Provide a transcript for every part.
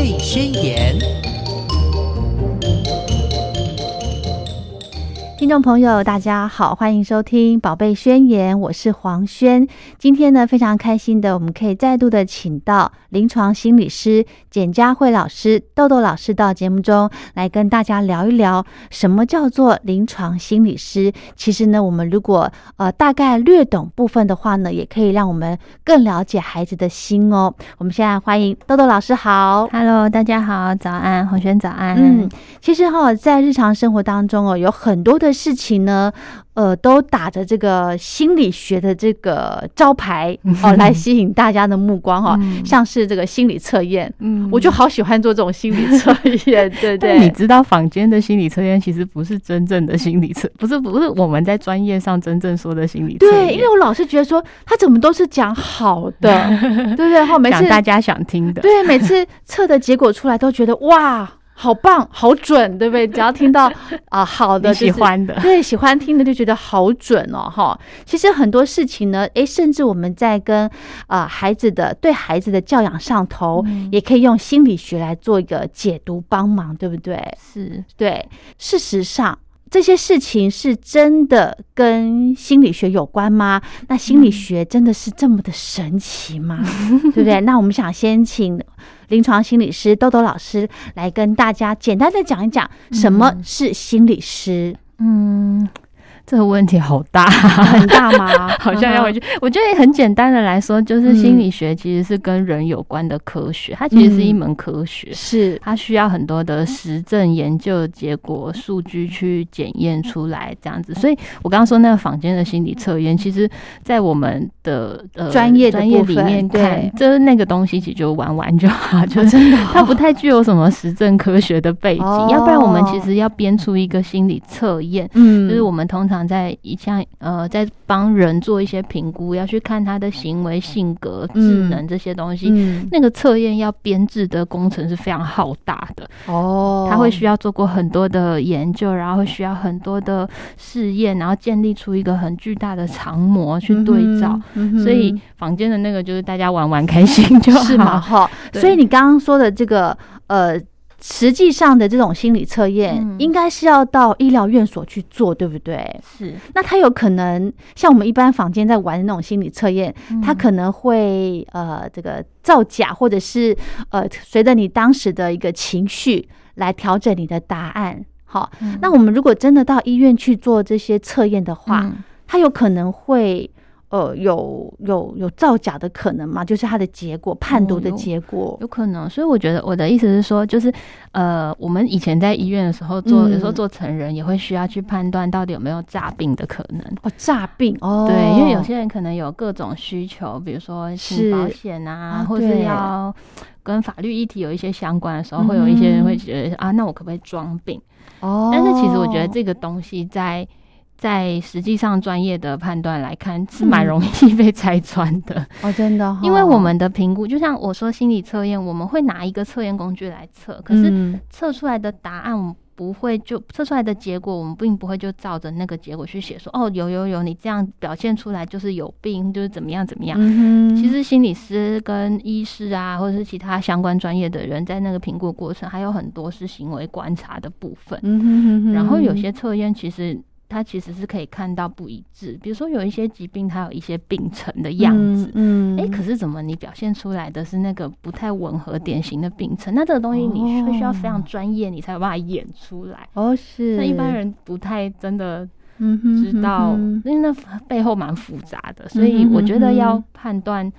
泪宣言》。众朋友，大家好，欢迎收听《宝贝宣言》，我是黄轩。今天呢，非常开心的，我们可以再度的请到临床心理师简佳慧老师、豆豆老师到节目中来跟大家聊一聊，什么叫做临床心理师。其实呢，我们如果呃大概略懂部分的话呢，也可以让我们更了解孩子的心哦。我们现在欢迎豆豆老师，好，Hello，大家好，早安，黄轩早安。嗯，其实哈，在日常生活当中哦，有很多的。事情呢，呃，都打着这个心理学的这个招牌哦，来吸引大家的目光哈，像是这个心理测验，嗯，我就好喜欢做这种心理测验，对对。你知道坊间的心理测验其实不是真正的心理测，不是不是我们在专业上真正说的心理测验。对，因为我老是觉得说他怎么都是讲好的，对不对？后每次大家想听的，对，每次测的结果出来都觉得哇。好棒，好准，对不对？只要听到啊，好的，喜欢的，对，喜欢听的就觉得好准哦，哈。其实很多事情呢，诶，甚至我们在跟啊孩子的对孩子的教养上头，也可以用心理学来做一个解读帮忙，对不对？是对。事实上，这些事情是真的跟心理学有关吗？那心理学真的是这么的神奇吗？对不对？那我们想先请。临床心理师豆豆老师来跟大家简单的讲一讲什么是心理师。嗯。这个问题好大，很大吗？好像要回去。我觉得很简单的来说，就是心理学其实是跟人有关的科学，它其实是一门科学，是它需要很多的实证研究结果、数据去检验出来这样子。所以我刚刚说那个坊间的心理测验，其实在我们的呃专业专业里面看，就是那个东西其实就玩玩就好，就真的它不太具有什么实证科学的背景。要不然我们其实要编出一个心理测验，嗯，就是我们通常。在一项呃，在帮人做一些评估，要去看他的行为、性格、智能这些东西。那个测验要编制的工程是非常浩大的哦，他会需要做过很多的研究，然后会需要很多的试验，然后建立出一个很巨大的长模去对照。所以房间的那个就是大家玩玩开心就好哈。所以你刚刚说的这个呃。实际上的这种心理测验，应该是要到医疗院所去做，对不对？是。那他有可能像我们一般坊间在玩的那种心理测验，他可能会呃这个造假，或者是呃随着你当时的一个情绪来调整你的答案。好，那我们如果真的到医院去做这些测验的话，他有可能会。呃，有有有造假的可能吗？就是它的结果判读的结果有可能，所以我觉得我的意思是说，就是呃，我们以前在医院的时候做，有时候做成人也会需要去判断到底有没有诈病的可能哦，诈病哦，对，因为有些人可能有各种需求，比如说是保险啊，或是要跟法律议题有一些相关的时候，会有一些人会觉得啊，那我可不可以装病？哦，但是其实我觉得这个东西在。在实际上专业的判断来看，是蛮容易被拆穿的哦，真的。因为我们的评估，就像我说心理测验，我们会拿一个测验工具来测，可是测出来的答案，我们不会就测出来的结果，我们并不会就照着那个结果去写，说哦，有有有，你这样表现出来就是有病，就是怎么样怎么样。其实心理师跟医师啊，或者是其他相关专业的人，在那个评估过程，还有很多是行为观察的部分。然后有些测验其实。它其实是可以看到不一致，比如说有一些疾病，它有一些病程的样子，嗯，哎，可是怎么你表现出来的是那个不太吻合典型的病程？那这个东西你会需要非常专业，你才有办法演出来。哦，是，那一般人不太真的知道，因为那背后蛮复杂的，所以我觉得要判断，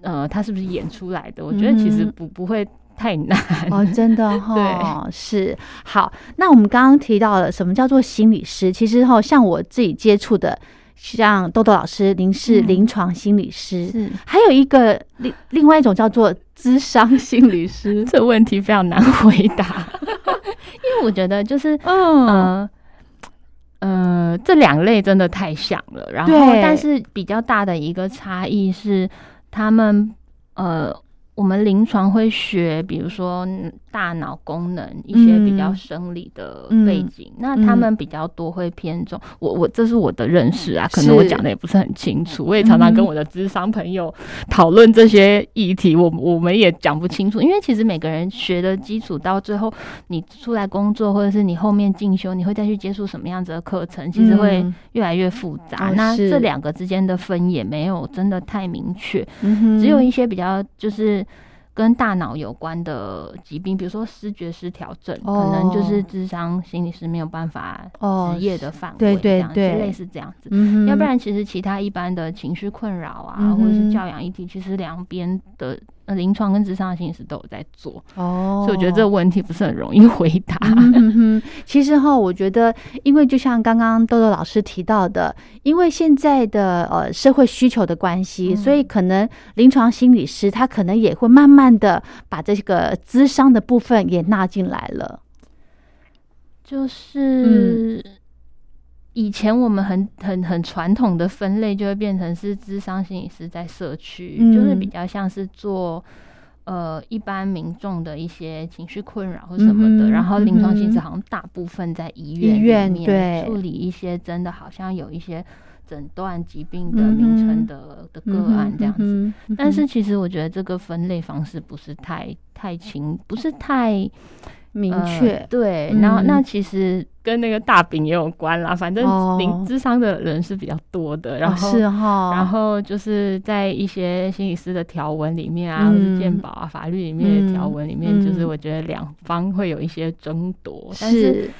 呃，他是不是演出来的，我觉得其实不不会。太难哦，真的 哈，是好。那我们刚刚提到了什么叫做心理师？其实哈，像我自己接触的，像豆豆老师，您是临床心理师，是还有一个另另外一种叫做智商心理师。这问题非常难回答，因为我觉得就是嗯呃，这两类真的太像了。然后，但是比较大的一个差异是，他们呃。我们们临床会学，比如说大脑功能一些比较生理的背景，那他们比较多会偏重我我这是我的认识啊，可能我讲的也不是很清楚，我也常常跟我的智商朋友讨论这些议题，我我们也讲不清楚，因为其实每个人学的基础到最后你出来工作或者是你后面进修，你会再去接触什么样子的课程，其实会越来越复杂。那这两个之间的分也没有真的太明确，只有一些比较就是。跟大脑有关的疾病，比如说视觉失调症，可能就是智商心理师没有办法职业的范围，对这样类似这样子。要不然，其实其他一般的情绪困扰啊，或者是教养议题，其实两边的。那临床跟智商心理师都有在做哦，所以我觉得这个问题不是很容易 回答。其实哈，我觉得，因为就像刚刚豆豆老师提到的，因为现在的呃社会需求的关系，所以可能临床心理师他可能也会慢慢的把这个咨商的部分也纳进来了，就是。以前我们很很很传统的分类，就会变成是智商心理师在社区，就是比较像是做呃一般民众的一些情绪困扰或什么的。然后临床心理师好像大部分在医院里面处理一些真的好像有一些诊断疾病的名称的的个案这样子。但是其实我觉得这个分类方式不是太太清，不是太。明确对，然后那其实跟那个大饼也有关啦。反正零智商的人是比较多的，然后是哈，然后就是在一些心理师的条文里面啊，或是鉴宝啊、法律里面的条文里面，就是我觉得两方会有一些争夺。但是，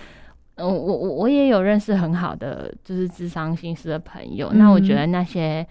嗯，我我我也有认识很好的就是智商心理师的朋友，那我觉得那些。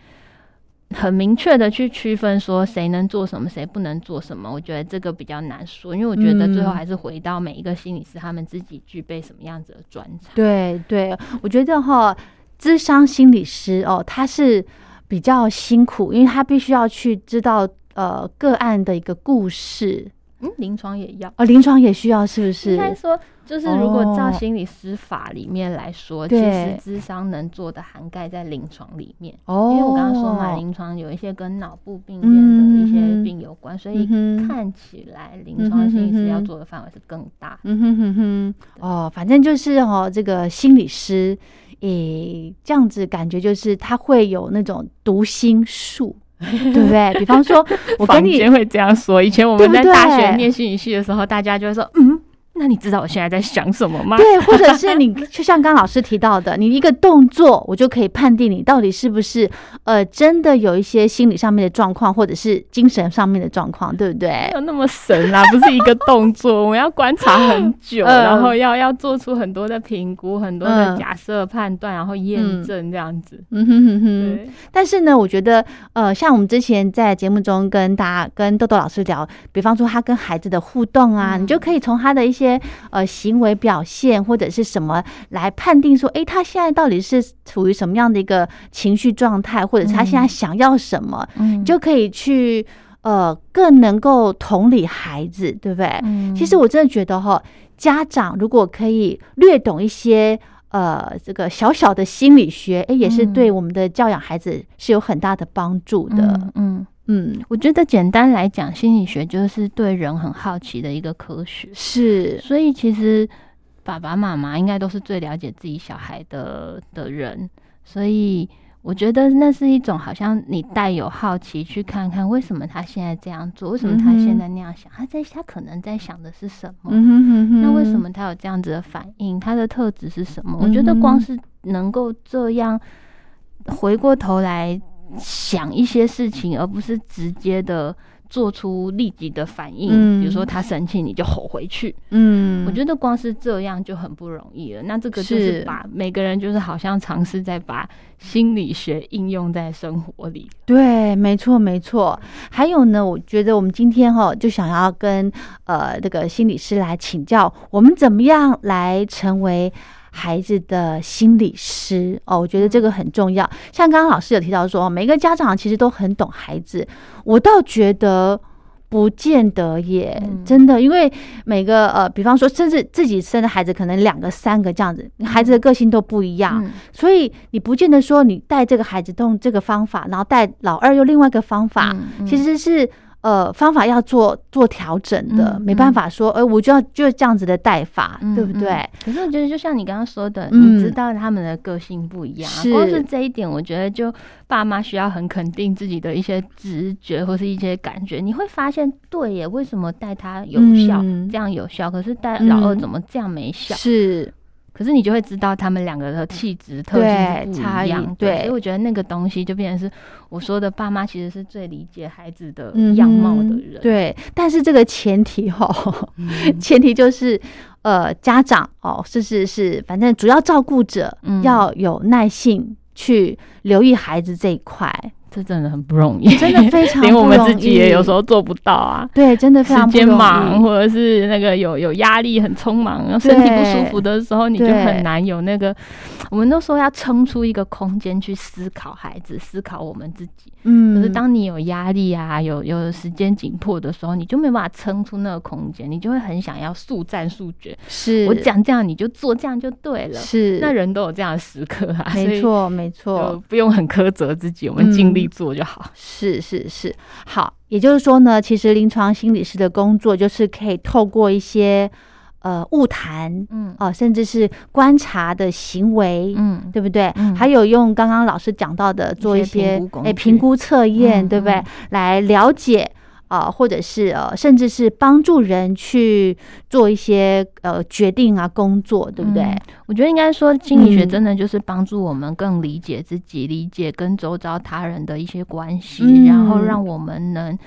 很明确的去区分说谁能做什么，谁不能做什么，我觉得这个比较难说，因为我觉得最后还是回到每一个心理师他们自己具备什么样子的专长。对对，我觉得哈，智商心理师哦，他是比较辛苦，因为他必须要去知道呃个案的一个故事。嗯，临床也要哦，临床也需要，是不是？应该说，就是如果照心理师法里面来说，其实智商能做的涵盖在临床里面。哦，因为我刚刚说嘛，临床有一些跟脑部病变的一些病有关，所以看起来临床心理师要做的范围是更大。嗯哼哼哼，哦，反正就是哦，这个心理师，诶，这样子感觉就是他会有那种读心术。对不对？比方说，我跟你会这样说。以前我们在大学念心理系的时候，大家就会说，嗯。那你知道我现在在想什么吗？对，或者是你就像刚老师提到的，你一个动作，我就可以判定你到底是不是呃真的有一些心理上面的状况，或者是精神上面的状况，对不对？没有那么神啦，不是一个动作，我们要观察很久，然后要要做出很多的评估，很多的假设判断，然后验证这样子。嗯哼哼哼。但是呢，我觉得呃，像我们之前在节目中跟大家跟豆豆老师聊，比方说他跟孩子的互动啊，你就可以从他的一些。些呃行为表现或者是什么来判定说，哎，他现在到底是处于什么样的一个情绪状态，或者他现在想要什么，嗯，就可以去呃更能够同理孩子，对不对？嗯，其实我真的觉得哈，家长如果可以略懂一些呃这个小小的心理学，哎，也是对我们的教养孩子是有很大的帮助的，嗯。嗯，我觉得简单来讲，心理学就是对人很好奇的一个科学。是，所以其实爸爸妈妈应该都是最了解自己小孩的的人。所以我觉得那是一种好像你带有好奇去看看，为什么他现在这样做，为什么他现在那样想，他在他可能在想的是什么？那为什么他有这样子的反应？他的特质是什么？我觉得光是能够这样回过头来。想一些事情，而不是直接的做出立即的反应。比如说他生气，你就吼回去。嗯，我觉得光是这样就很不容易了。那这个就是把每个人就是好像尝试在把心理学应用在生活里。对，没错，没错。还有呢，我觉得我们今天哈就想要跟呃这个心理师来请教，我们怎么样来成为。孩子的心理师。哦，我觉得这个很重要。像刚刚老师有提到说，每个家长其实都很懂孩子，我倒觉得不见得耶，真的，因为每个呃，比方说，甚至自己生的孩子可能两个、三个这样子，孩子的个性都不一样，所以你不见得说你带这个孩子用这个方法，然后带老二用另外一个方法，其实是呃，方法要做做调整的，没办法说，哎，我就要就这样子的带法，对不对？可是我觉得，就像你刚刚说的，你知道他们的个性不一样，光是这一点，我觉得就爸妈需要很肯定自己的一些直觉或是一些感觉，你会发现，对耶，为什么带他有效，这样有效，可是带老二怎么这样没效？是。可是你就会知道他们两个的气质特性是不一样，对，所以我觉得那个东西就变成是我说的，爸妈其实是最理解孩子的样貌的人，对。但是这个前提哈，前提就是呃，家长哦，是是是，反正主要照顾者要有耐性去留意孩子这一块。这真的很不容易，真的非常 连我们自己也有时候做不到啊。对，真的非常时间忙，或者是那个有有压力、很匆忙，然后身体不舒服的时候，你就很难有那个。我们都说要撑出一个空间去思考孩子，思考我们自己。嗯，可是当你有压力啊，有有时间紧迫的时候，你就没办法撑出那个空间，你就会很想要速战速决。是我讲这样你就做这样就对了。是，那人都有这样的时刻啊。没错，没错，不用很苛责自己，我们尽力做就好。是是是，好，也就是说呢，其实临床心理师的工作就是可以透过一些。呃，物谈，嗯，哦，甚至是观察的行为，嗯，对不对？还有用刚刚老师讲到的做一些哎评估测验，对不对？来了解啊，或者是呃，甚至是帮助人去做一些呃决定啊，工作，对不对？我觉得应该说，心理学真的就是帮助我们更理解自己，理解跟周遭他人的一些关系，然后让我们能。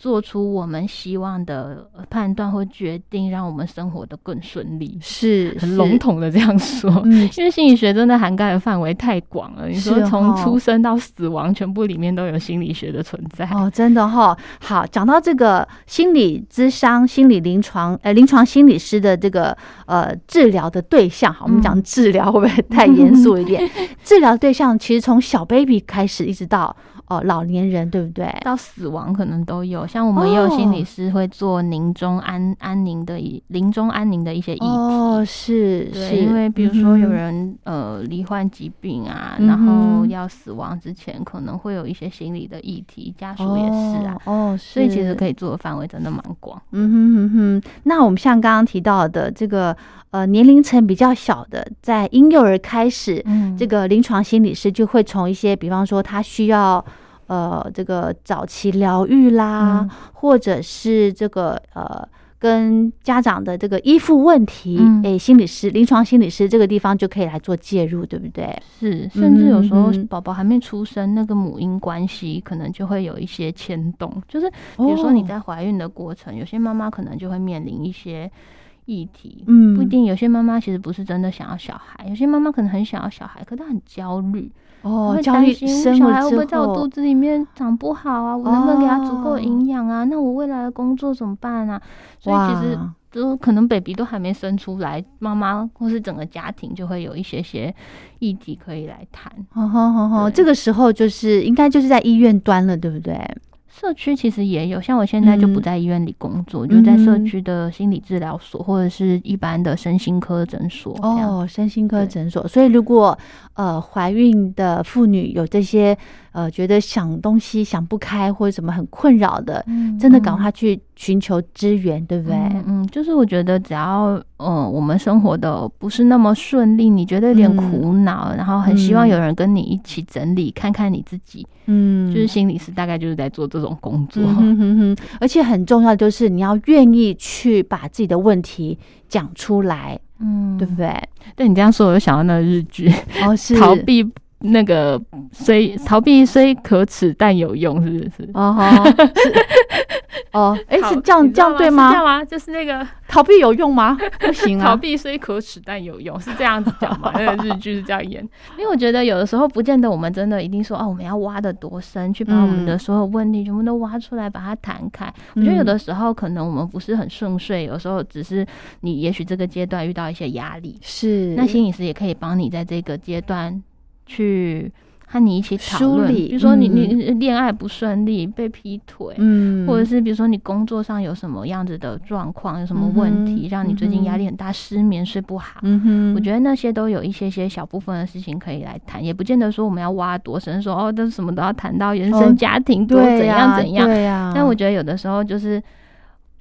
做出我们希望的判断或决定，让我们生活的更顺利，是很笼统的这样说。嗯，因为心理学真的涵盖的范围太广了。你说从出生到死亡，全部里面都有心理学的存在。哦，真的哈。好，讲到这个心理咨商、心理临床，呃，临床心理师的这个呃治疗的对象，好，我们讲治疗会不会太严肃一点？治疗对象其实从小 baby 开始，一直到。哦，老年人对不对？到死亡可能都有，像我们也有心理师会做临终安安宁的一临终安宁的一些议题。哦，是，是因为比如说有人呃罹患疾病啊，然后要死亡之前，可能会有一些心理的议题，家属也是啊。哦，所以其实可以做的范围真的蛮广。嗯哼哼哼。那我们像刚刚提到的这个呃年龄层比较小的，在婴幼儿开始，这个临床心理师就会从一些，比方说他需要。呃，这个早期疗愈啦，或者是这个呃，跟家长的这个依附问题，哎，心理师、临床心理师这个地方就可以来做介入，对不对？是，甚至有时候宝宝还没出生，那个母婴关系可能就会有一些牵动，就是比如说你在怀孕的过程，有些妈妈可能就会面临一些议题，嗯，不一定，有些妈妈其实不是真的想要小孩，有些妈妈可能很想要小孩，可她很焦虑。哦，焦虑生小孩会不会在我肚子里面长不好啊？我能不能给他足够营养啊？那我未来的工作怎么办啊？所以其实都可能，baby 都还没生出来，妈妈或是整个家庭就会有一些些议题可以来谈。好好好好，这个时候就是应该就是在医院端了，对不对？社区其实也有，像我现在就不在医院里工作，就在社区的心理治疗所或者是一般的身心科诊所。哦，身心科诊所。所以如果呃怀孕的妇女有这些。呃，觉得想东西想不开或者什么很困扰的，真的赶快去寻求支援，对不对？嗯，就是我觉得只要呃我们生活的不是那么顺利，你觉得有点苦恼，然后很希望有人跟你一起整理，看看你自己，嗯，就是心理师大概就是在做这种工作，而且很重要就是你要愿意去把自己的问题讲出来，嗯，对不对？对你这样说，我就想到那个日剧，哦，是逃避。那个虽逃避虽可耻，但有用，是不是？哦，哦，哎，是这样这样对吗？这样吗？就是那个 逃避有用吗？不行啊！逃避虽可耻，但有用，是这样子讲吗？那个日剧是这样演。因为我觉得有的时候不见得我们真的一定说哦，我们要挖的多深，去把我们的所有问题全部都挖出来，把它弹开。我觉得有的时候可能我们不是很顺遂，有时候只是你也许这个阶段遇到一些压力，是那心理师也可以帮你在这个阶段。去和你一起讨论，比如说你你恋爱不顺利，被劈腿，嗯，或者是比如说你工作上有什么样子的状况，有什么问题，让你最近压力很大，失眠睡不好，嗯哼，我觉得那些都有一些些小部分的事情可以来谈，也不见得说我们要挖多深，说哦，这什么都要谈到原生家庭多怎样怎样，对呀。但我觉得有的时候就是，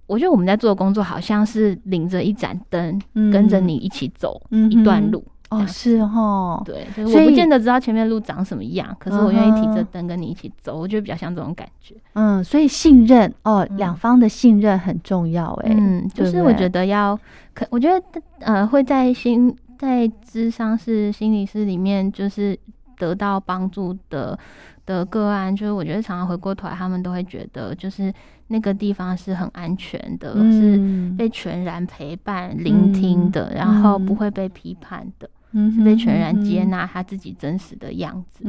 我觉得我们在做的工作好像是领着一盏灯，跟着你一起走一段路。哦，是哦，对，我不见得知道前面路长什么样，可是我愿意提着灯跟你一起走，我觉得比较像这种感觉。嗯，所以信任哦，两方的信任很重要，哎，嗯，就是我觉得要，可我觉得呃，会在心在智商是心理师里面，就是得到帮助的的个案，就是我觉得常常回过头来，他们都会觉得，就是那个地方是很安全的，是被全然陪伴、聆听的，然后不会被批判的。是被全然接纳他自己真实的样子，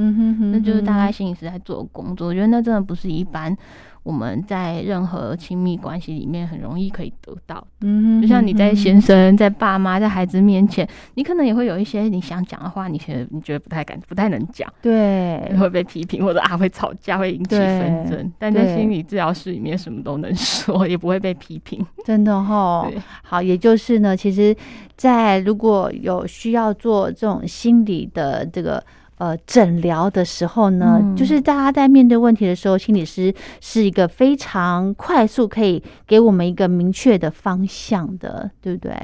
那就是大概心理师在做工作。我觉得那真的不是一般。我们在任何亲密关系里面很容易可以得到，嗯，就像你在先生、在爸妈、在孩子面前，你可能也会有一些你想讲的话，你觉得你觉得不太敢、不太能讲，对，会被批评或者啊会吵架、会引起纷争。但在心理治疗室里面，什么都能说，也不会被批评，真的哈。好，也就是呢，其实，在如果有需要做这种心理的这个。呃，诊疗的时候呢，就是大家在面对问题的时候，心理师是一个非常快速可以给我们一个明确的方向的，对不对？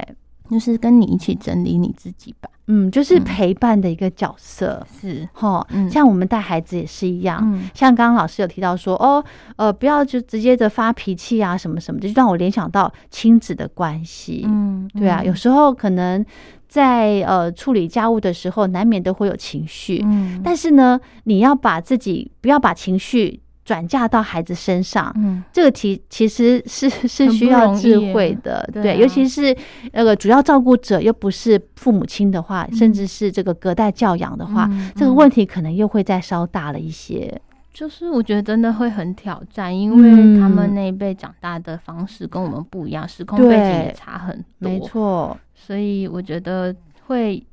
就是跟你一起整理你自己吧。嗯，就是陪伴的一个角色，是哈。像我们带孩子也是一样，像刚刚老师有提到说，哦，呃，不要就直接的发脾气啊，什么什么，就让我联想到亲子的关系。嗯，对啊，有时候可能。在呃处理家务的时候，难免都会有情绪，嗯，但是呢，你要把自己不要把情绪转嫁到孩子身上，嗯，这个其其实是是需要智慧的，对，尤其是那个主要照顾者又不是父母亲的话，甚至是这个隔代教养的话，这个问题可能又会再稍大了一些。就是我觉得真的会很挑战，因为他们那一辈长大的方式跟我们不一样，时空背景也差很多，没错。所以我觉得会。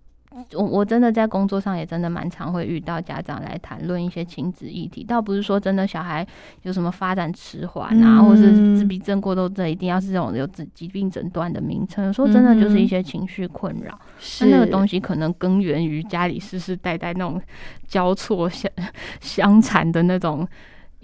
我我真的在工作上也真的蛮常会遇到家长来谈论一些亲子议题，倒不是说真的小孩有什么发展迟缓啊，或是自闭症、过动症，一定要是这种有疾疾病诊断的名称。有时候真的，就是一些情绪困扰，那那个东西可能根源于家里世世代代那种交错相相残的那种。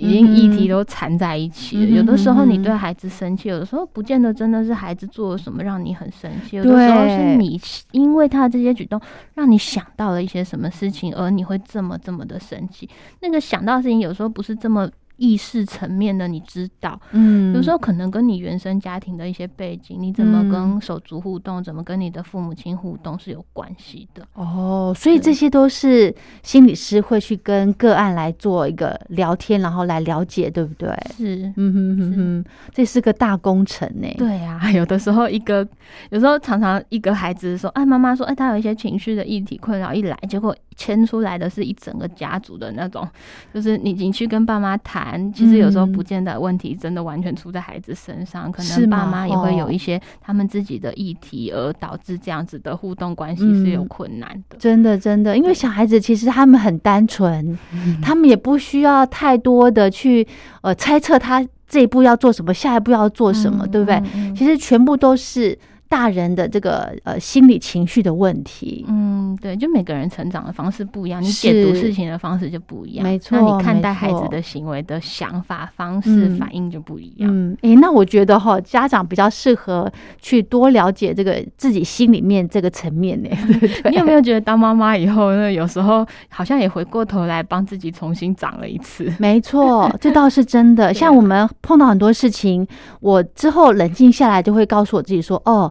已经议题都缠在一起了。有的时候你对孩子生气，有的时候不见得真的是孩子做了什么让你很生气，有的时候是你因为他的这些举动让你想到了一些什么事情，而你会这么这么的生气。那个想到的事情有时候不是这么。意识层面的，你知道，嗯，有时候可能跟你原生家庭的一些背景，你怎么跟手足互动，怎么跟你的父母亲互动是有关系的。哦，所以这些都是心理师会去跟个案来做一个聊天，然后来了解，对不对？是，嗯哼哼哼，这是个大工程呢。对啊，有的时候一个，有时候常常一个孩子说，哎，妈妈说，哎，他有一些情绪的议题困扰，一来，结果牵出来的是一整个家族的那种，就是你你去跟爸妈谈。其实有时候不见得问题真的完全出在孩子身上，可能爸妈也会有一些他们自己的议题，而导致这样子的互动关系是有困难的。真的，真的，因为小孩子其实他们很单纯，他们也不需要太多的去呃猜测他这一步要做什么，下一步要做什么，对不对？其实全部都是。大人的这个呃心理情绪的问题，嗯，对，就每个人成长的方式不一样，你解读事情的方式就不一样，没错。那你看待孩子的行为的想法方式反应就不一样。嗯，哎，那我觉得哈，家长比较适合去多了解这个自己心里面这个层面呢。你有没有觉得当妈妈以后，那有时候好像也回过头来帮自己重新长了一次？没错，这倒是真的。像我们碰到很多事情，我之后冷静下来，就会告诉我自己说，哦。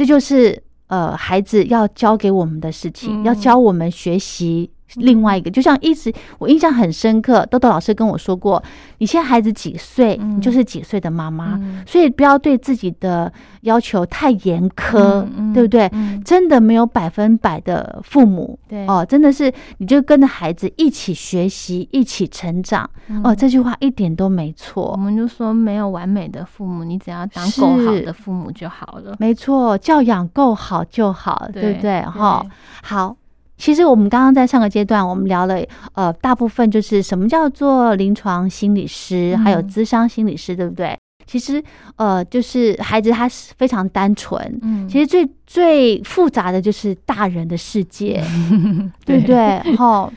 这就是呃，孩子要教给我们的事情，要教我们学习。另外一个，就像一直我印象很深刻，豆豆老师跟我说过，你现在孩子几岁，你就是几岁的妈妈，所以不要对自己的要求太严苛，对不对？真的没有百分百的父母，对哦，真的是你就跟着孩子一起学习，一起成长。哦，这句话一点都没错。我们就说没有完美的父母，你只要当够好的父母就好了。没错，教养够好就好，对不对？哈，好。其实我们刚刚在上个阶段，我们聊了，呃，大部分就是什么叫做临床心理师，还有咨商心理师，对不对？其实，呃，就是孩子他是非常单纯，嗯，其实最最复杂的就是大人的世界，对不对？好，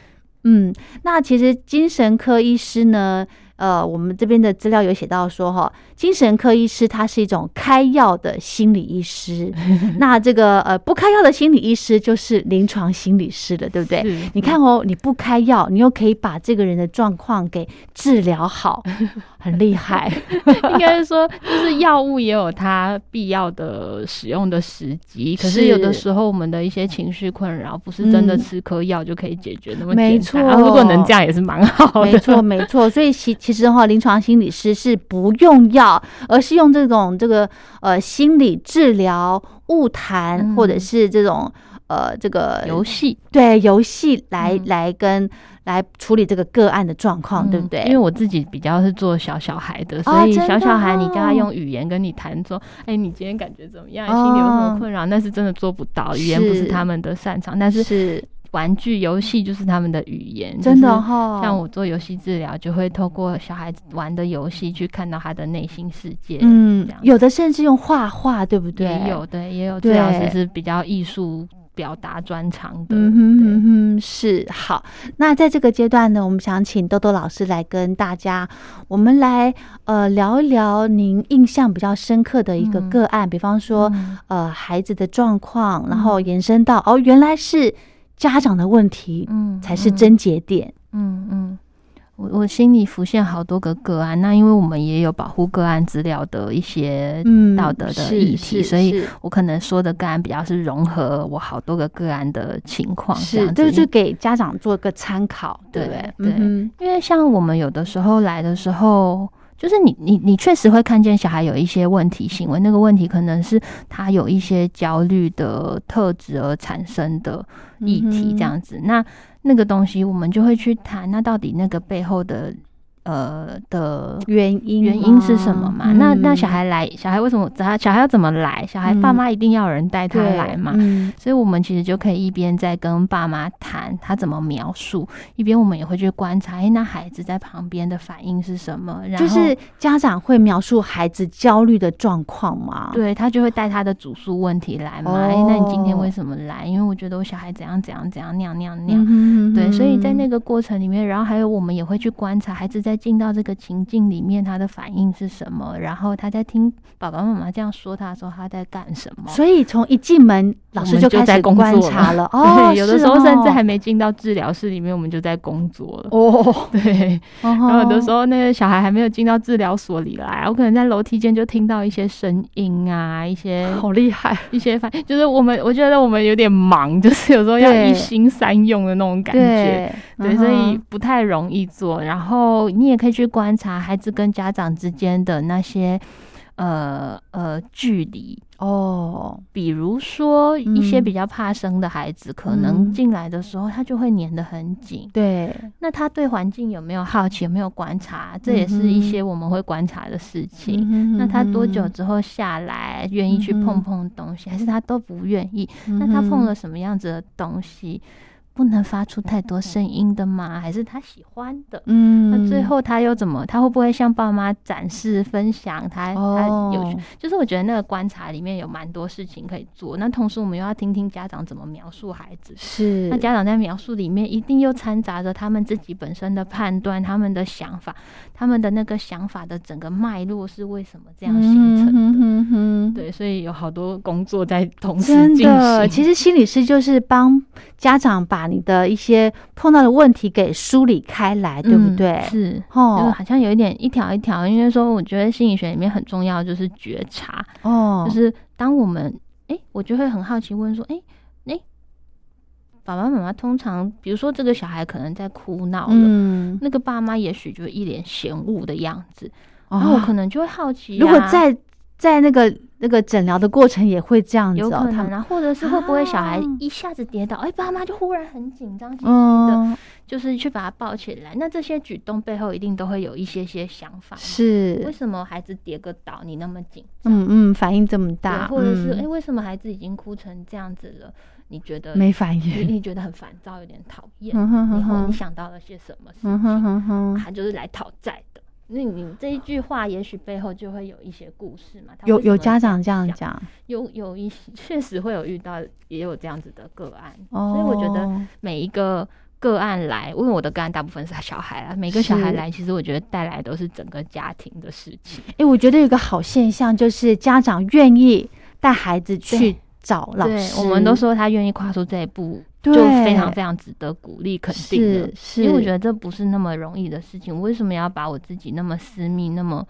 嗯，那其实精神科医师呢？呃，我们这边的资料有写到说，哈，精神科医师他是一种开药的心理医师。那这个呃，不开药的心理医师就是临床心理师了，对不对？你看哦，你不开药，你又可以把这个人的状况给治疗好，很厉害。应该是说，就是药物也有它必要的使用的时机，可是有的时候我们的一些情绪困扰，不是真的吃颗药就可以解决那么简单。如果能这样也是蛮好的。没错，没错。所以其其实哈，临床心理师是不用药，而是用这种这个呃心理治疗、物谈或者是这种呃这个游戏，对游戏来来跟来处理这个个案的状况，对不对？因为我自己比较是做小小孩的，所以小小孩你叫他用语言跟你谈说，哎，你今天感觉怎么样？心里有什么困扰？那是真的做不到，语言不是他们的擅长，但是是。玩具游戏就是他们的语言，真的哈。像我做游戏治疗，就会透过小孩子玩的游戏去看到他的内心世界。嗯，有的甚至用画画，对不对？也有，对，也有治疗师是比较艺术表达专长的。嗯哼，嗯哼，是好。那在这个阶段呢，我们想请豆豆老师来跟大家，我们来呃聊一聊您印象比较深刻的一个个案，比方说呃孩子的状况，然后延伸到哦原来是。家长的问题，嗯，才是症结点。嗯嗯，我我心里浮现好多个个案，那因为我们也有保护个案资料的一些道德的议题，所以我可能说的个案比较是融合我好多个个案的情况，是就是给家长做个参考，对不对？对，因为像我们有的时候来的时候。就是你，你，你确实会看见小孩有一些问题行为，那个问题可能是他有一些焦虑的特质而产生的议题，这样子。那那个东西，我们就会去谈，那到底那个背后的。呃的原因原因是什么嘛？那那小孩来，小孩为什么他小孩要怎么来？小孩爸妈一定要有人带他来嘛？所以，我们其实就可以一边在跟爸妈谈他怎么描述，一边我们也会去观察，哎，那孩子在旁边的反应是什么？然后就是家长会描述孩子焦虑的状况嘛？对他就会带他的主诉问题来嘛？哎，那你今天为什么来？因为我觉得我小孩怎样怎样怎样那样那样那样。对，所以在那个过程里面，然后还有我们也会去观察孩子在。进到这个情境里面，他的反应是什么？然后他在听爸爸妈妈这样说他的时候，他在干什么？所以从一进门，老师就开始观察了。哦，有的时候甚至还没进到治疗室里面，我们就在工作了。哦，对。然后有的时候，那个小孩还没有进到治疗所里来，我可能在楼梯间就听到一些声音啊，一些 好厉害，一些反，就是我们我觉得我们有点忙，就是有时候要一心三用的那种感觉。对，所以不太容易做。然后你也可以去观察孩子跟家长之间的那些呃呃距离哦，比如说一些比较怕生的孩子，可能进来的时候他就会粘得很紧。对，那他对环境有没有好奇？有没有观察？这也是一些我们会观察的事情。那他多久之后下来愿意去碰碰东西，还是他都不愿意？那他碰了什么样子的东西？不能发出太多声音的吗？还是他喜欢的？嗯，那最后他又怎么？他会不会向爸妈展示、分享？他他有，就是我觉得那个观察里面有蛮多事情可以做。那同时我们又要听听家长怎么描述孩子。是，那家长在描述里面一定又掺杂着他们自己本身的判断、他们的想法、他们的那个想法的整个脉络是为什么这样形成的？对，所以有好多工作在同时进行。其实心理师就是帮家长把。把你的一些碰到的问题给梳理开来，对不对？是哦，好像有一点一条一条。因为说，我觉得心理学里面很重要就是觉察。哦，就是当我们哎，我就会很好奇问说，哎哎，爸爸妈妈通常，比如说这个小孩可能在哭闹了，那个爸妈也许就一脸嫌恶的样子，然后我可能就会好奇，如果在在那个那个诊疗的过程也会这样子，有可能啊，或者是会不会小孩一下子跌倒，哎，爸妈就忽然很紧张，紧张的，就是去把他抱起来。那这些举动背后一定都会有一些些想法，是为什么孩子跌个倒你那么紧张？嗯嗯，反应这么大，或者是哎，为什么孩子已经哭成这样子了，你觉得没反应？你觉得很烦躁，有点讨厌，然后你想到了些什么事情？他就是来讨债的。那你这一句话，也许背后就会有一些故事嘛？有有家长这样讲，有有一些确实会有遇到，也有这样子的个案。所以我觉得每一个个案来，因为我的个案大部分是小孩啊，每个小孩来，其实我觉得带来都是整个家庭的事情。哎，我觉得有个好现象就是家长愿意带孩子去找老师，我们都说他愿意跨出这一步。就非常非常值得鼓励肯定的，因为我觉得这不是那么容易的事情。我为什么要把我自己那么私密、那么？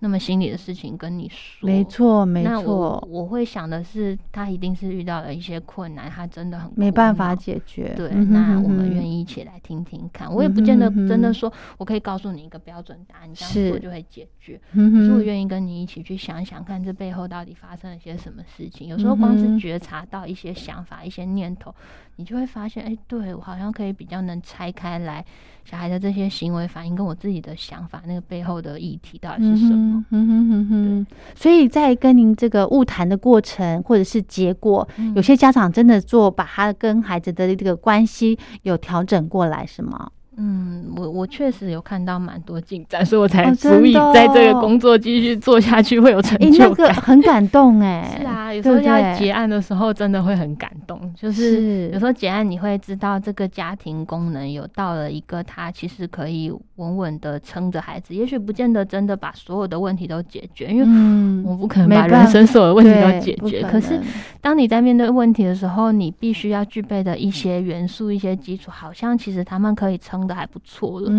那么心里的事情跟你说，没错没错。我我会想的是，他一定是遇到了一些困难，他真的很没办法解决。对，那我们愿意一起来听听看。我也不见得真的说我可以告诉你一个标准答案，你这样做就会解决。可是我愿意跟你一起去想想看，这背后到底发生了些什么事情。有时候光是觉察到一些想法、一些念头，你就会发现，哎，对我好像可以比较能拆开来。小孩的这些行为反应跟我自己的想法，那个背后的议题到底是什么？嗯哼哼哼。所以在跟您这个误谈的过程或者是结果，有些家长真的做把他跟孩子的这个关系有调整过来，是吗？嗯，我我确实有看到蛮多进展，所以我才足以在这个工作继续做下去，会有成就感，很感动 哎。是啊，有时候要结案的时候，真的会很感动。就是有时候结案，你会知道这个家庭功能有到了一个，他其实可以稳稳的撑着孩子。也许不见得真的把所有的问题都解决，因为我不可能把人生所有的问题都解决。可是当你在面对问题的时候，你必须要具备的一些元素、一些基础，好像其实他们可以撑。的还不错了，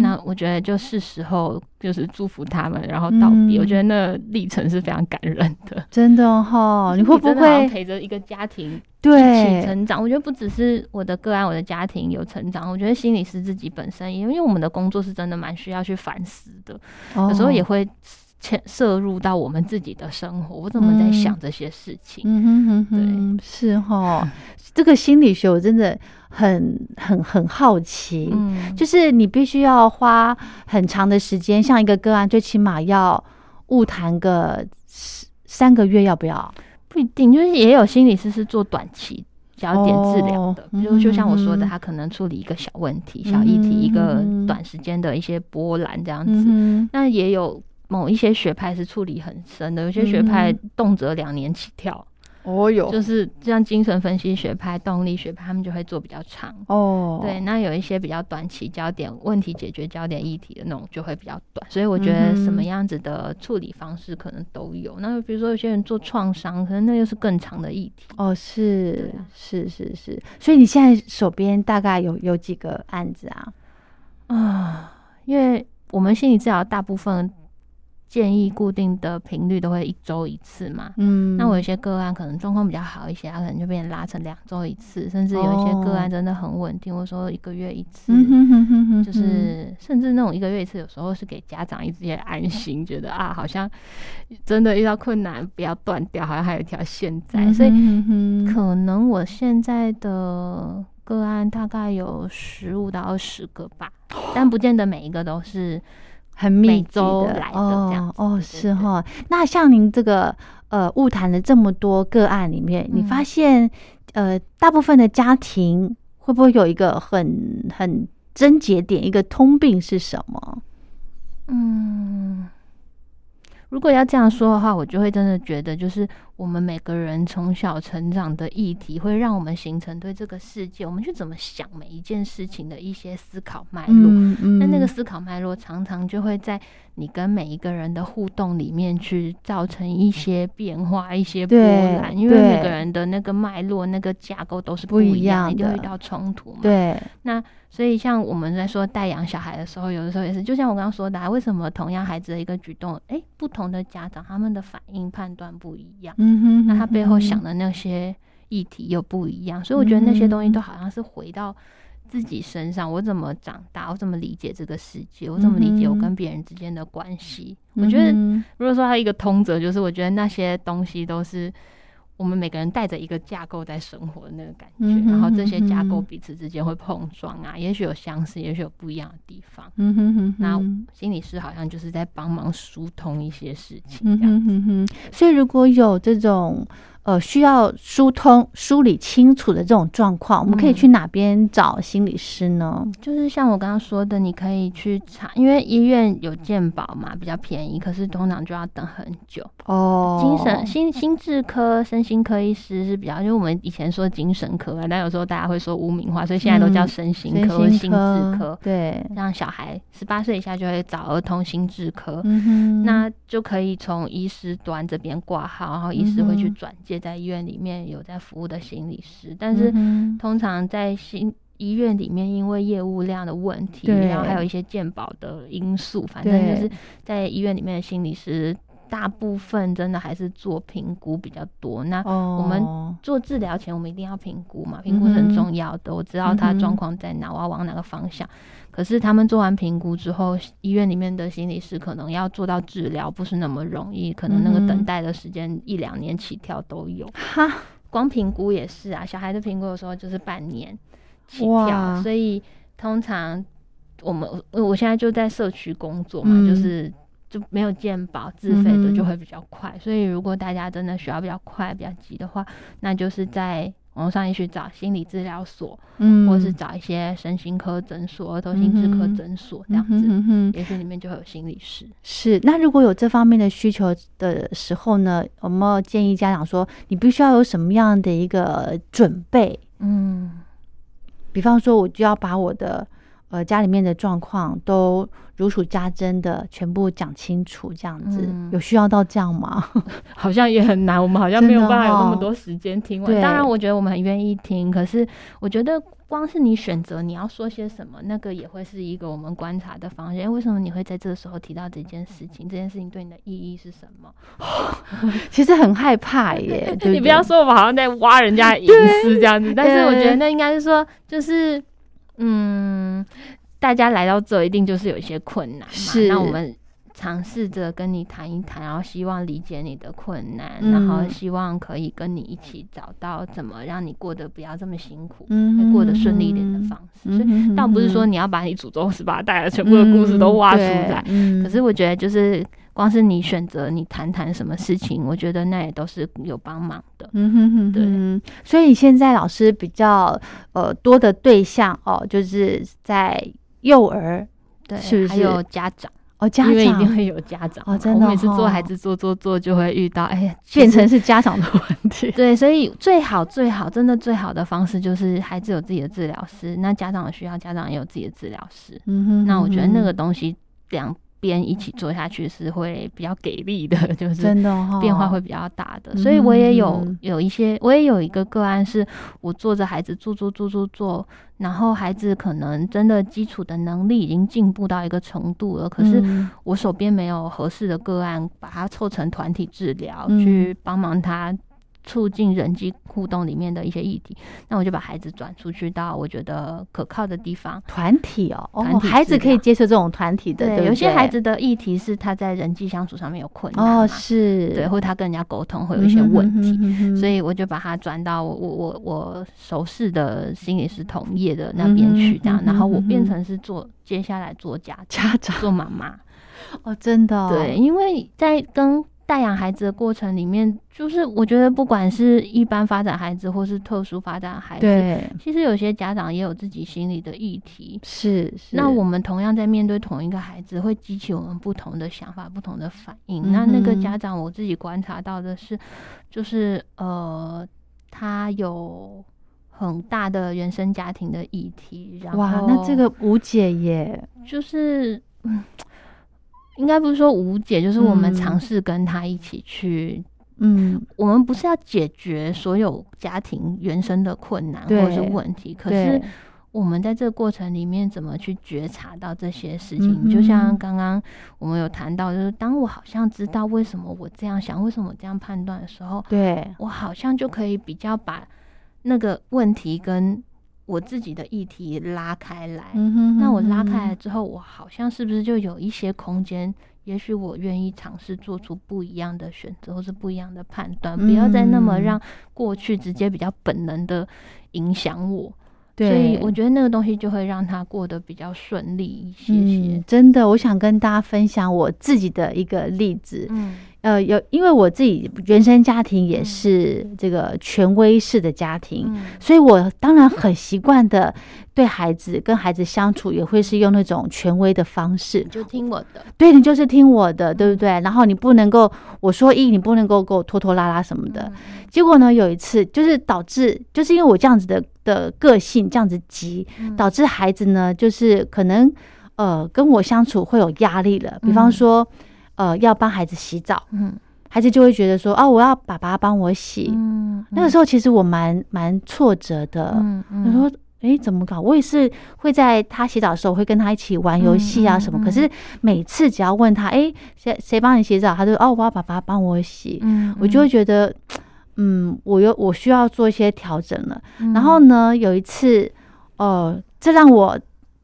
那我觉得就是时候就是祝福他们，然后道别。我觉得那历程是非常感人的，真的哈。你会不会陪着一个家庭对一起成长？我觉得不只是我的个案，我的家庭有成长。我觉得心理师自己本身，因为我们的工作是真的蛮需要去反思的，有时候也会牵涉入到我们自己的生活。我怎么在想这些事情？嗯哼哼，对，是哈。这个心理学我真的。很很很好奇，嗯，就是你必须要花很长的时间，像一个个案，最起码要误谈个三个月，要不要？不一定，就是也有心理师是做短期焦点治疗的，比如就像我说的，他可能处理一个小问题、小议题，一个短时间的一些波澜这样子。那也有某一些学派是处理很深的，有些学派动辄两年起跳。哦哟，就是像精神分析学派、动力学派，他们就会做比较长哦。对，那有一些比较短期焦点问题解决焦点议题的那种，就会比较短。所以我觉得什么样子的处理方式可能都有。那比如说有些人做创伤，可能那又是更长的议题。哦，是是是是。所以你现在手边大概有有几个案子啊？啊，因为我们心理治疗大部分。建议固定的频率都会一周一次嘛，嗯，那我有些个案可能状况比较好一些，他可能就变成拉成两周一次，甚至有一些个案真的很稳定，我说一个月一次，就是甚至那种一个月一次，有时候是给家长一些安心，觉得啊，好像真的遇到困难不要断掉，好像还有一条线在，所以可能我现在的个案大概有十五到二十个吧，但不见得每一个都是。很密集的哦哦是哈，那像您这个呃误谈了这么多个案里面，你发现呃大部分的家庭会不会有一个很很症结点，一个通病是什么？嗯。如果要这样说的话，我就会真的觉得，就是我们每个人从小成长的议题，会让我们形成对这个世界，我们去怎么想每一件事情的一些思考脉络。那那个思考脉络，常常就会在你跟每一个人的互动里面去造成一些变化、一些波澜。因为每个人的那个脉络、那个架构都是不一样，一定会遇到冲突嘛。对，那。所以，像我们在说带养小孩的时候，有的时候也是，就像我刚刚说的，为什么同样孩子的一个举动，哎，不同的家长他们的反应判断不一样，嗯哼，那他背后想的那些议题又不一样，所以我觉得那些东西都好像是回到自己身上，我怎么长大，我怎么理解这个世界，我怎么理解我跟别人之间的关系。我觉得，如果说他一个通则，就是我觉得那些东西都是。我们每个人带着一个架构在生活的那个感觉，然后这些架构彼此之间会碰撞啊，也许有相似，也许有不一样的地方。嗯哼哼，那心理师好像就是在帮忙疏通一些事情，这样子。所以如果有这种。呃，需要疏通、梳理清楚的这种状况，我们可以去哪边找心理师呢？就是像我刚刚说的，你可以去查，因为医院有健保嘛，比较便宜，可是通常就要等很久哦。精神心心智科、身心科医师是比较，因为我们以前说精神科啊，但有时候大家会说污名化，所以现在都叫身心科、心智科。对，让小孩十八岁以下就会找儿童心智科，嗯哼，那就可以从医师端这边挂号，然后医师会去转。也在医院里面有在服务的心理师，但是通常在心医院里面，因为业务量的问题，然后还有一些鉴保的因素，反正就是在医院里面的心理师，大部分真的还是做评估比较多。那我们做治疗前，我们一定要评估嘛，评估是很重要的。我知道他状况在哪，我要往哪个方向。可是他们做完评估之后，医院里面的心理师可能要做到治疗，不是那么容易，可能那个等待的时间一两年起跳都有。哈，光评估也是啊，小孩的评估有时候就是半年起跳，所以通常我们我现在就在社区工作嘛，就是就没有健保自费的就会比较快，所以如果大家真的需要比较快、比较急的话，那就是在。网上也去找心理治疗所，嗯，或者是找一些身心科诊所、儿童心智科诊所这样子，也许里面就会有心理师。是，那如果有这方面的需求的时候呢，我们建议家长说，你必须要有什么样的一个准备？嗯，比方说，我就要把我的。呃，家里面的状况都如数家珍的全部讲清楚，这样子有需要到这样吗？好像也很难，我们好像没有办法有那么多时间听完。当然，我觉得我们很愿意听，可是我觉得光是你选择你要说些什么，那个也会是一个我们观察的方向。为什么你会在这个时候提到这件事情？这件事情对你的意义是什么？其实很害怕耶，你不要说我们好像在挖人家隐私这样子，但是我觉得那应该是说就是。嗯，大家来到这一定就是有一些困难嘛。是，那我们尝试着跟你谈一谈，然后希望理解你的困难，然后希望可以跟你一起找到怎么让你过得不要这么辛苦，嗯，过得顺利一点的方式。所以，倒不是说你要把你祖宗十八代的全部的故事都挖出来，可是我觉得就是。光是你选择你谈谈什么事情，我觉得那也都是有帮忙的。嗯哼哼，对。所以现在老师比较呃多的对象哦，就是在幼儿，对？还有家长哦，家长因为一定会有家长哦，真的。每次做孩子做做做，就会遇到哎呀，变成是家长的问题。对，所以最好最好真的最好的方式就是孩子有自己的治疗师，那家长需要家长也有自己的治疗师。嗯哼，那我觉得那个东西两。边一起做下去是会比较给力的，就是真的变化会比较大的。所以我也有有一些，我也有一个个案，是我做着孩子做做做做做，然后孩子可能真的基础的能力已经进步到一个程度了，可是我手边没有合适的个案，把它凑成团体治疗，去帮忙他。促进人际互动里面的一些议题，那我就把孩子转出去到我觉得可靠的地方。团体哦，哦，孩子可以接受这种团体的。对，有些孩子的议题是他在人际相处上面有困难哦，是对，或他跟人家沟通会有一些问题，所以我就把他转到我我我我熟识的心理师同业的那边去，这样，然后我变成是做接下来做家家长做妈妈哦，真的对，因为在跟。带养孩子的过程里面，就是我觉得不管是一般发展孩子，或是特殊发展孩子，对，其实有些家长也有自己心里的议题。是，是那我们同样在面对同一个孩子，会激起我们不同的想法、不同的反应。那那个家长，我自己观察到的是，就是呃，他有很大的原生家庭的议题。然后，哇，那这个无解耶，就是嗯。应该不是说无解，就是我们尝试跟他一起去，嗯，我们不是要解决所有家庭原生的困难或者是问题，可是我们在这个过程里面怎么去觉察到这些事情？就像刚刚我们有谈到，就是当我好像知道为什么我这样想，为什么我这样判断的时候，对我好像就可以比较把那个问题跟。我自己的议题拉开来。嗯哼那我拉开来之后，我好像是不是就有一些空间？也许我愿意尝试做出不一样的选择，或是不一样的判断，不要再那么让过去直接比较本能的影响我。所以我觉得那个东西就会让他过得比较顺利一些些。真的，我想跟大家分享我自己的一个例子。嗯。呃，有，因为我自己原生家庭也是这个权威式的家庭，所以我当然很习惯的对孩子跟孩子相处，也会是用那种权威的方式，就听我的，对你就是听我的，对不对？然后你不能够我说一，你不能够给我拖拖拉拉什么的。结果呢，有一次就是导致，就是因为我这样子的的个性这样子急，导致孩子呢，就是可能呃跟我相处会有压力了，比方说。呃，要帮孩子洗澡，嗯，孩子就会觉得说，哦，我要爸爸帮我洗，嗯，那个时候其实我蛮蛮挫折的，嗯嗯，他说，哎，怎么搞？我也是会在他洗澡的时候会跟他一起玩游戏啊什么，可是每次只要问他，哎，谁谁帮你洗澡，他就哦，我要爸爸帮我洗，嗯，我就会觉得，嗯，我又我需要做一些调整了。然后呢，有一次，哦，这让我。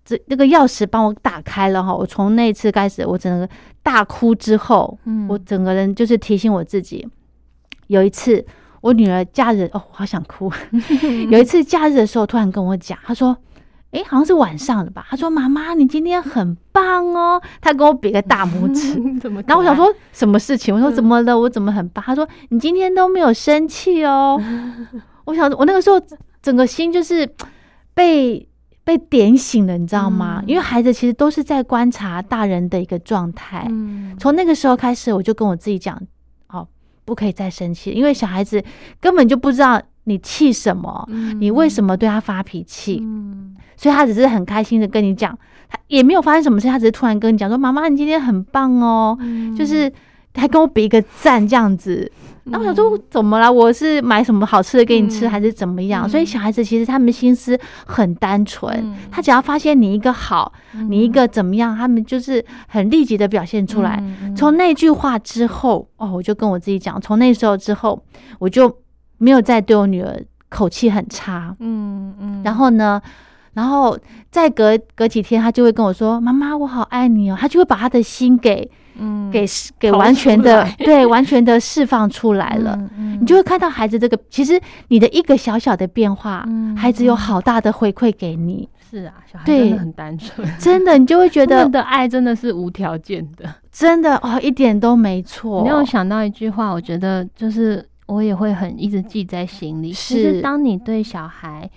这那个钥匙帮我打开了哈，我从那次开始，我整个大哭之后，嗯，我整个人就是提醒我自己，有一次我女儿假日哦，我好想哭。有一次假日的时候，突然跟我讲，她说：“哎，好像是晚上了吧？”她说：“妈妈，你今天很棒哦。”她跟我比个大拇指。然后我想说什么事情？我说怎么了？我怎么很棒？她说：“你今天都没有生气哦。” 我想我那个时候整个心就是被。被点醒了，你知道吗？因为孩子其实都是在观察大人的一个状态。从那个时候开始，我就跟我自己讲：哦，不可以再生气，因为小孩子根本就不知道你气什么，你为什么对他发脾气。所以他只是很开心的跟你讲，他也没有发生什么事，他只是突然跟你讲说：“妈妈，你今天很棒哦。”就是还跟我比一个赞这样子。然后我想说怎么了？我是买什么好吃的给你吃，还是怎么样？所以小孩子其实他们心思很单纯，他只要发现你一个好，你一个怎么样，他们就是很立即的表现出来。从那句话之后，哦，我就跟我自己讲，从那时候之后，我就没有再对我女儿口气很差。嗯嗯。然后呢，然后再隔隔几天，他就会跟我说：“妈妈，我好爱你哦。”他就会把他的心给。嗯，给给完全的对，完全的释放出来了，你就会看到孩子这个，其实你的一个小小的变化，孩子有好大的回馈给你。是啊，小孩真的很单纯，真的，你就会觉得的爱真的是无条件的，真的哦，一点都没错。你有想到一句话，我觉得就是我也会很一直记在心里，是当你对小孩。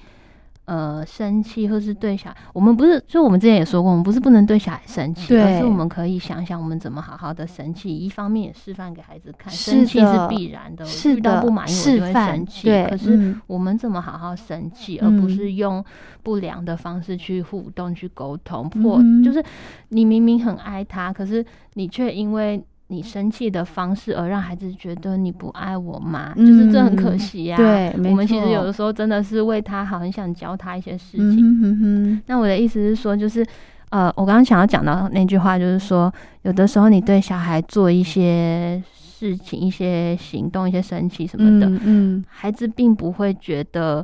呃，生气或是对小孩，我们不是，就我们之前也说过，我们不是不能对小孩生气，而是我们可以想想我们怎么好好的生气。一方面也示范给孩子看，生气是必然的，遇到不满意我就会生气。可是我们怎么好好生气，而不是用不良的方式去互动、去沟通？或就是你明明很爱他，可是你却因为。你生气的方式，而让孩子觉得你不爱我吗？就是这很可惜呀。对，我们其实有的时候真的是为他好，很想教他一些事情。那我的意思是说，就是呃，我刚刚想要讲到那句话，就是说，有的时候你对小孩做一些事情、一些行动、一些生气什么的，嗯，孩子并不会觉得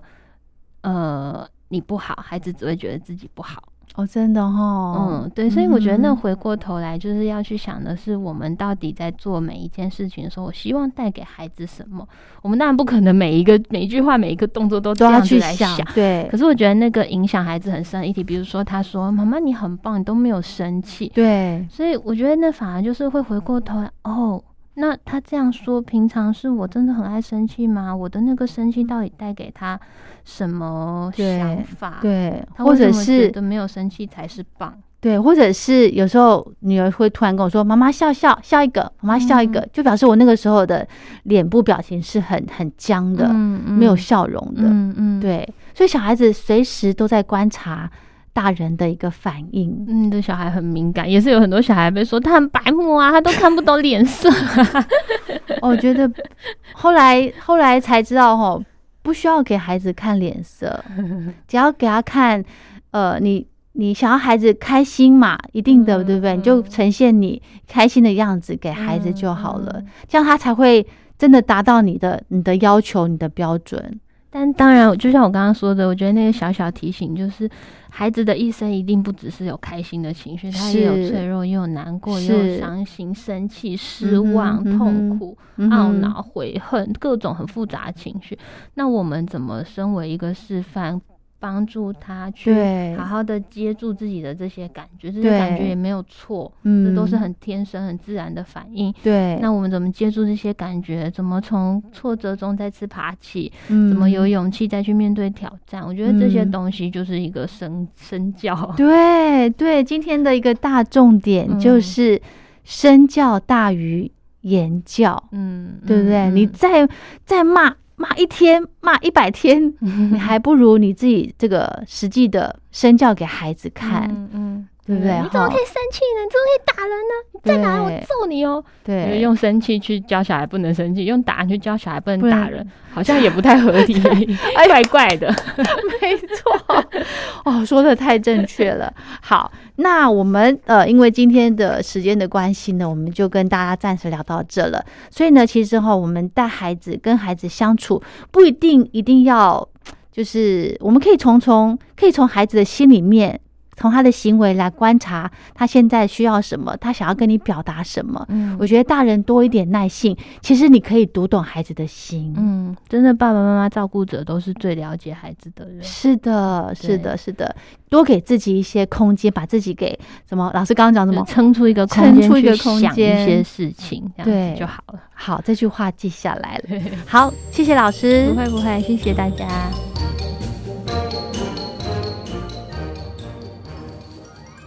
呃你不好，孩子只会觉得自己不好。哦，真的哈，嗯，对，所以我觉得那回过头来就是要去想的是，我们到底在做每一件事情的时候，我希望带给孩子什么？我们当然不可能每一个每一句话、每一个动作都都要去想，对。可是我觉得那个影响孩子很深的议题，比如说他说：“妈妈，你很棒，你都没有生气。”对，所以我觉得那反而就是会回过头来哦。那他这样说，平常是我真的很爱生气吗？我的那个生气到底带给他什么想法？对，或者是没有生气才是棒？对，或者是有时候女儿会突然跟我说：“妈妈笑笑笑一个，妈妈笑一个”，就表示我那个时候的脸部表情是很很僵的，没有笑容的。嗯嗯，对，所以小孩子随时都在观察。大人的一个反应，嗯，这小孩很敏感，也是有很多小孩被说他很白目啊，他都看不懂脸色。我觉得后来后来才知道，吼，不需要给孩子看脸色，只要给他看，呃，你你想要孩子开心嘛，一定的，对不对？你就呈现你开心的样子给孩子就好了，这样他才会真的达到你的你的要求，你的标准。但当然，就像我刚刚说的，我觉得那个小小提醒就是，孩子的一生一定不只是有开心的情绪，他也有脆弱，也有难过，也有伤心、生气、失望、痛苦、懊恼、悔恨，各种很复杂的情绪。那我们怎么身为一个示范？帮助他去好好的接住自己的这些感觉，这些感觉也没有错，嗯，这都是很天生、很自然的反应。对，那我们怎么接住这些感觉？怎么从挫折中再次爬起？嗯，怎么有勇气再去面对挑战？我觉得这些东西就是一个身身教。对对，今天的一个大重点就是身教大于言教。嗯，对不对？你再再骂。骂一天，骂一百天，你还不如你自己这个实际的身教给孩子看，嗯，对不对？你怎么可以生气呢？你怎么可以打人呢？你再打我揍你哦！对，用生气去教小孩不能生气，用打人去教小孩不能打人，好像也不太合理，怪怪的。没错，哦，说的太正确了。好。那我们呃，因为今天的时间的关系呢，我们就跟大家暂时聊到这了。所以呢，其实哈，我们带孩子跟孩子相处，不一定一定要，就是我们可以从从可以从孩子的心里面。从他的行为来观察，他现在需要什么，他想要跟你表达什么。嗯，我觉得大人多一点耐性，其实你可以读懂孩子的心。嗯，真的，爸爸妈妈照顾者都是最了解孩子的人。是的，是的，是的，多给自己一些空间，把自己给什么？老师刚刚讲什么？撑出一个空间，去想一些事情，这样子就好了。好，这句话记下来了。好，谢谢老师。不会不会，谢谢大家。